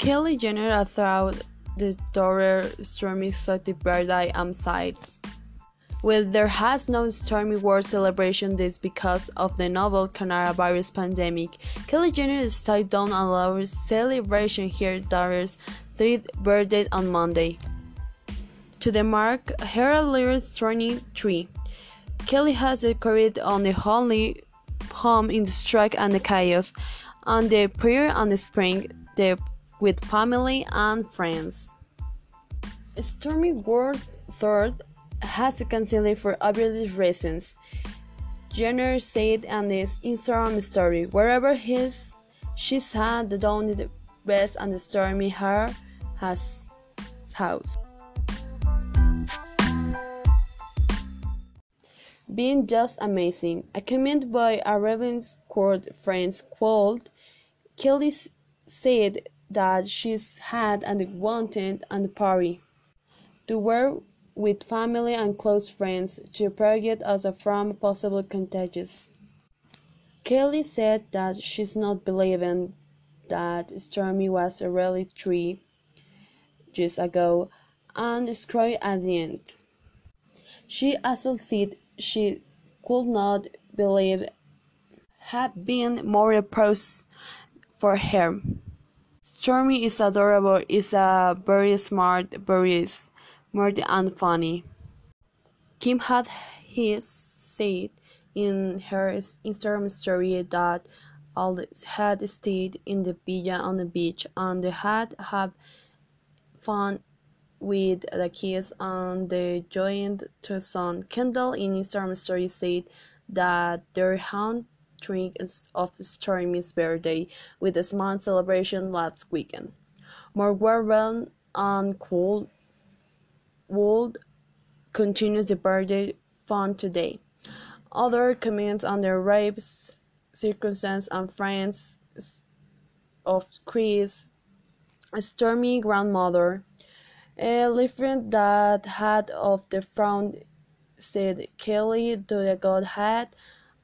Kylie Jenner thought the daughter Stormi exotic birthday and sites. Well, there has no Stormi World celebration this because of the novel coronavirus pandemic. Kylie Jenner stayed down allow celebration her daughter's third birthday on Monday. To the mark her lyrics 23, Kelly has decorated on the holy home in the strike and the chaos, on the prayer and the spring, the with family and friends. Stormi World Third has canceled for obvious reasons. Jenner said on his Instagram story, wherever he's, she's had the done the best and the Stormi her has house. Being just amazing. A comment by a Ravens court friends called Kelly said that she's had and wanted and party to wear with family and close friends to protect us from possible contagious. Kelly said that she's not believing that Stormi was a really three years ago and destroyed at the end. She also said she could not believe had been more pros for her. Stormi is adorable, is a very smart, very smart and funny. Kim had his said in her Instagram story that all had stayed in the villa on the beach and they had have fun with the kids and they joined to son. Kendall in Instagram story said that their hunt drink of Stormi's birthday with a small celebration last weekend. More warm and cool would continues the birthday fun today. Other comments on the rape circumstance and friends of Kris, Stormi grandmother, a reference that had of the frown said Kelly to the God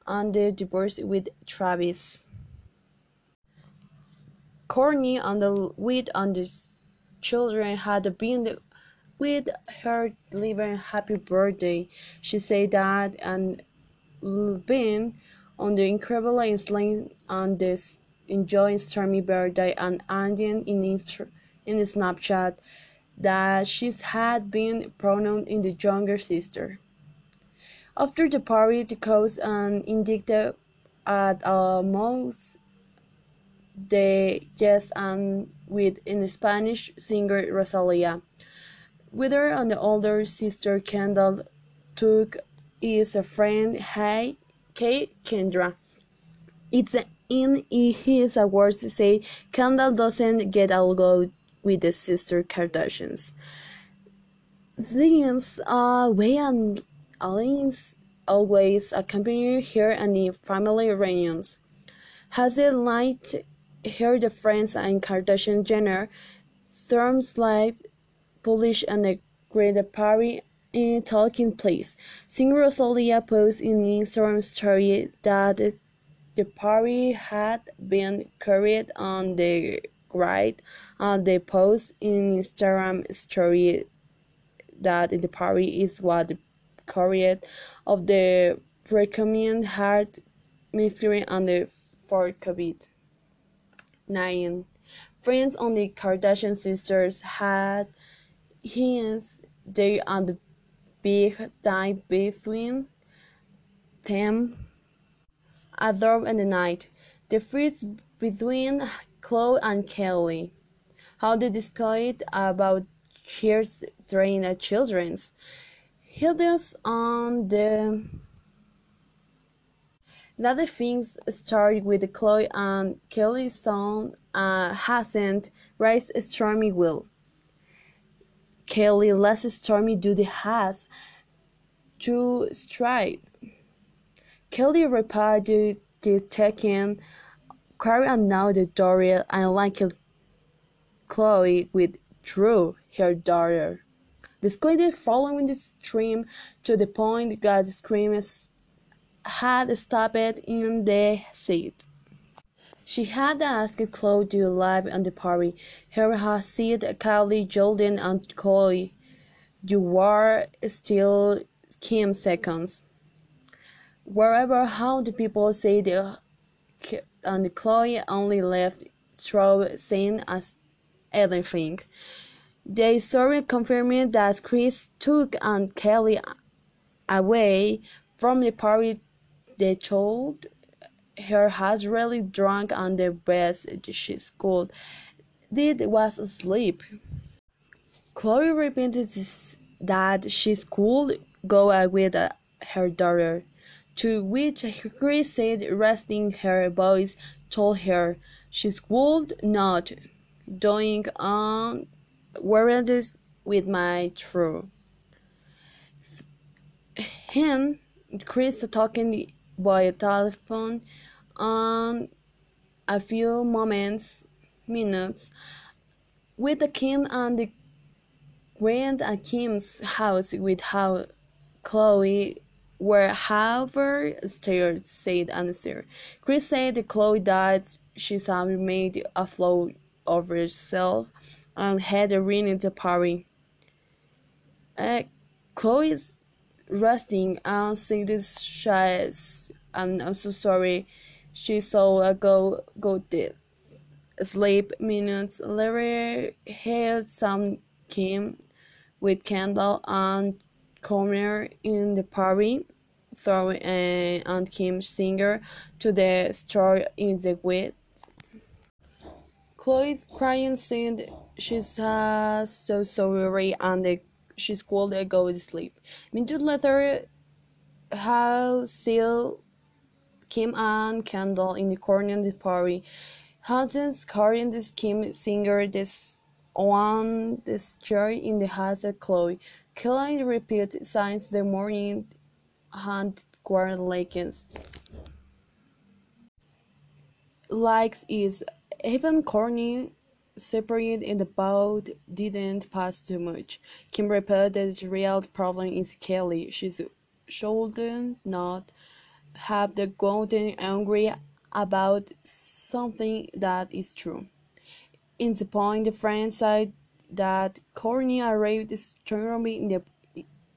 and the divorce with Travis. Kourtney and the with and the children had been with her living happy birthday. She said that and been on the incredible island and this enjoying Stormi birthday and ending in in Snapchat that she's had been pronoun in the younger sister. After the party, the cause um, and indicted at uh, almost the guest and um, with in Spanish singer Rosalia. Whether and the older sister Kendall took is a friend Hey Kate Kendra. It's in his awards say Kendall doesn't get along with the sister Kardashians. These are way and Always accompany her and the family reunions. Has it liked her the friends and Kardashian Jenner, Thorns Live published and the great party in Talking Place. Singer Rosalia posted in Instagram story that the party had been carried on the right and the post in Instagram story that the party is what the Courier of the Recommend Heart Ministry and the for COVID 19. Friends on the Kardashian sisters had hints they on the big time between them Adore and the night. The first between Khloe and Kelly. How they discussed about training at children's. Hilda's on the the things started with Khloe and Kylie's son uh, hasn't raised Stormi will. Kelly less Stormi duty has to stride. Kelly replied the taking Carrie and now the Doria and like Khloe with Drew, her daughter. The squid following the stream to the point God's the scream had stopped in the seat. She had asked Khloe to live on the party. Her had said Kylie, Jordan, and Khloe. You were still Kim seconds. Wherever how the people said and Khloe only left through saying as anything. The story confirmed that Kris took and Kelly away from the party. They told her has really drunk and the best she could did was sleep. Khloe repeated that she could go with uh, her daughter, to which Kris said, resting her voice, told her she would not, doing on words with my true. Him, Kris talking by telephone on a few moments, minutes, with the Kim and the Grant and Kim's house with how Khloe were however stairs said answer. Kris said Khloe that she had made a flow of herself and had a ring in the party. Uh, Khloe's resting and said she's I'm, I'm so sorry. She saw a go go dead. Sleep minutes later, had some came with Kendall and corner in the party, throwing uh, and Kim Singer to the store in the wet. Khloe crying said she's uh, so sorry and she's called to go to sleep. Minutes later, how still Kim and Kendall in the corner of the party. Husband's carrying this Kim Singer this on this chair in the house of Khloe. Khloe repeat since the morning hand guard Lakens. Likes is even Kourtney separated in the boat didn't pass too much. Kim replied that the real problem is Kelly. She should not have the gotten angry about something that is true. In the point, the friends said that Kourtney arrived strongly in the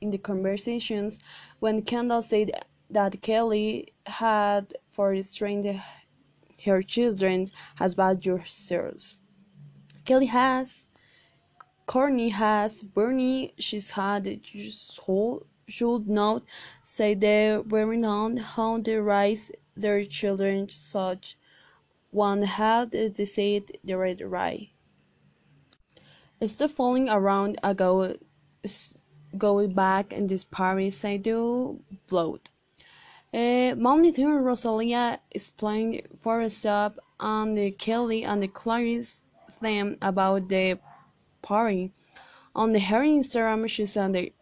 in the conversations when Kendall said that Kelly had for restrained her children has bad yourselves. Kelly has Kourtney has Bernie she's had whole should not say they were not how they raise their children such one had decided the right right. Stop falling around a go go back in this Paris I do bloat. Uh, Monitor Rosalia explained for a stop on the Kelly and the Clarice them about the party. On the her Instagram she said the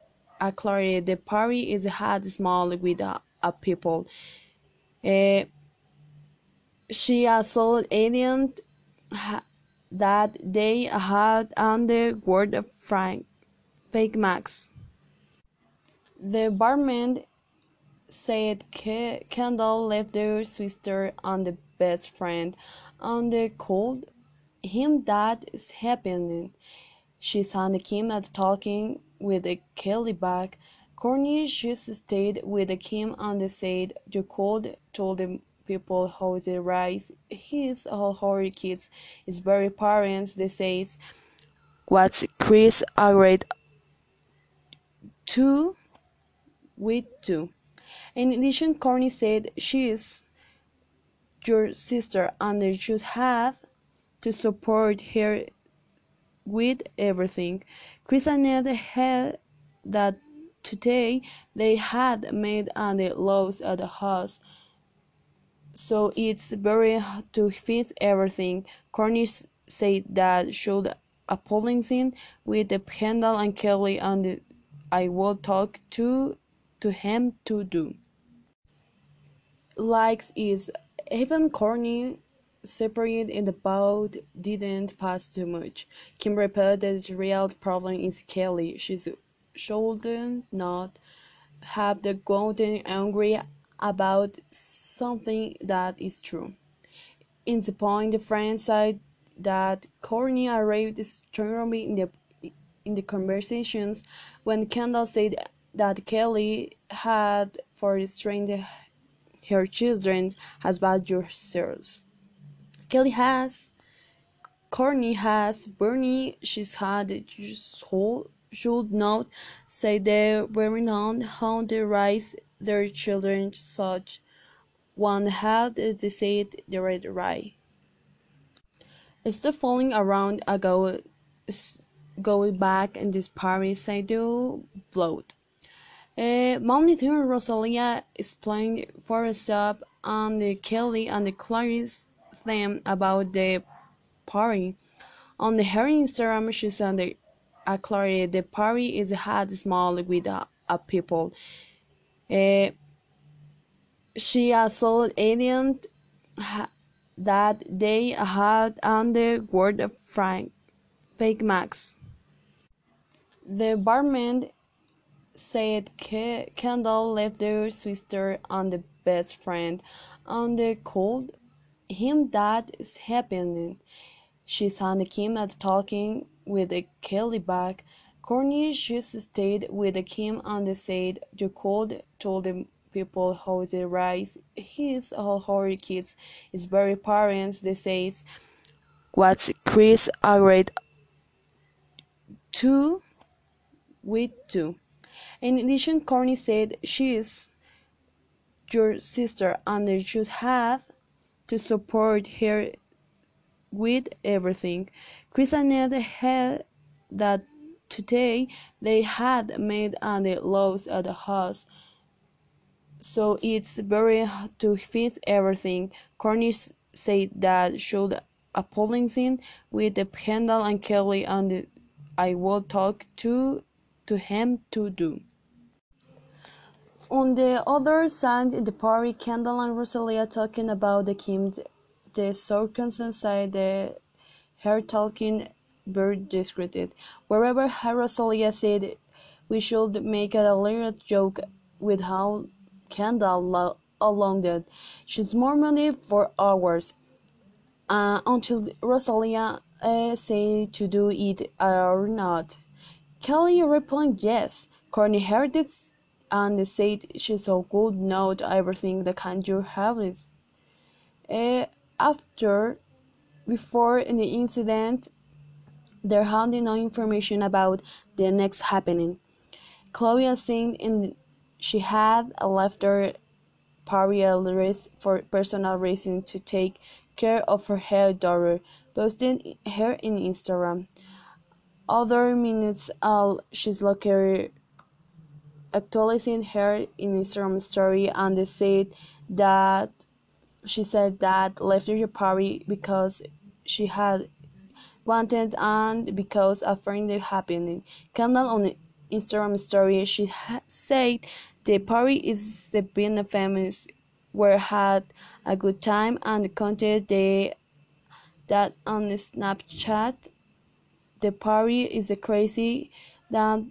uh, the party is had small with a, uh people. Uh, she also added that they had on the word of Frank fake Max. The barman said Kendall left their sister and the best friend and they called him that is happening. She saw Kim at talking with a Kelly back. Kourtney just stayed with the Kim and said you could told the people how they raise his all her kids is very parents they says what Kris agreed to with too. In addition, Kourtney said she is your sister and you should have to support her with everything. Kris and Ned had that today they had made and lost at the house so it's very hard to fix everything. Kourtney said that should a polling scene with the Kendall and Kelly and I will talk to to him to do. Likes is even Kourtney separated in the boat didn't pass too much. Kim that the real problem is Kelly. She should not have the gotten angry about something that is true. In the point, the friends said that Kourtney arrived strongly in the in the conversations when Kendall said that Kelly had for restrained her children as bad yourselves. Kelly has Kourtney has Bernie she's had whole should not say they're were on how they raise their children such one had they said the right right. Stop falling around a go back in this Paris I do bloat. Uh, Monitor Rosalia explained for a stop on the Kelly and the Clarice theme about the party. On the her Instagram, she said the uh, the party is had small with a, a people. Uh, she also added that they had on the word of Frank fake Max. The barman said Kendall left their sister and the best friend on the called him that is happening. She the Kim at talking with the Kelly back. Kourtney just stayed with the Kim and they said you could told the people how they raise his all her kids. His very parents they say what's Kris agreed to with too. In addition, Kourtney said she is your sister and you should have to support her with everything. Kris and Ned had that today they had made and lost at the house. So it's very hard to fix everything. Cornish said that should apologize with the Kendall and Kelly and I will talk to to him to do. On the other side, in the party, Kendall and Rosalia talking about the Kim, the circumstance side, the her talking very discreet. Wherever Rosalia said we should make a little joke with how Kendall along that she's money for hours uh, until Rosalia uh, say to do it or not. Kelly replied yes. Kourtney heard it and said she's so good not everything the have is. Uh, after, before the incident, there had no information about the next happening. Khloe said in she had left her risk for personal reasons to take care of her daughter, posting her in Instagram. Other minutes, all she's looking actualizing her in Instagram story and they said that she said that left the party because she had wanted and because a friend happening. Kendall on Instagram story she said the party is the being famous where had a good time and content they that on Snapchat the party is a crazy that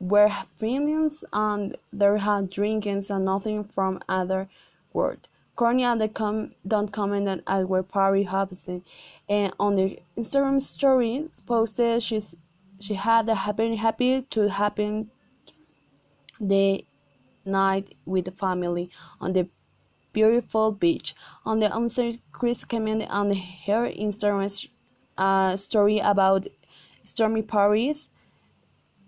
were feelings and they had drinkings and nothing from other world. And com- don't comment at our party happening, and on the Instagram story posted she's she had a happy happy to happen the night with the family on the beautiful beach. On the answer, Chris commented on her Instagram uh, story about Stormi Paris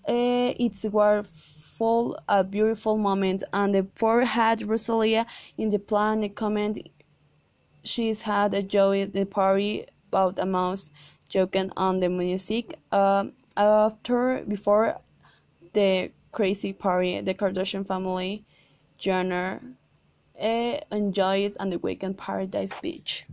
uh, it's were full a beautiful moment. And the poor had Rosalia in the plan. Comment she's had a joy at the party about a mouse joking on the music. Uh, after before the crazy party the Kardashian family Jenner uh, enjoyed on the weekend paradise beach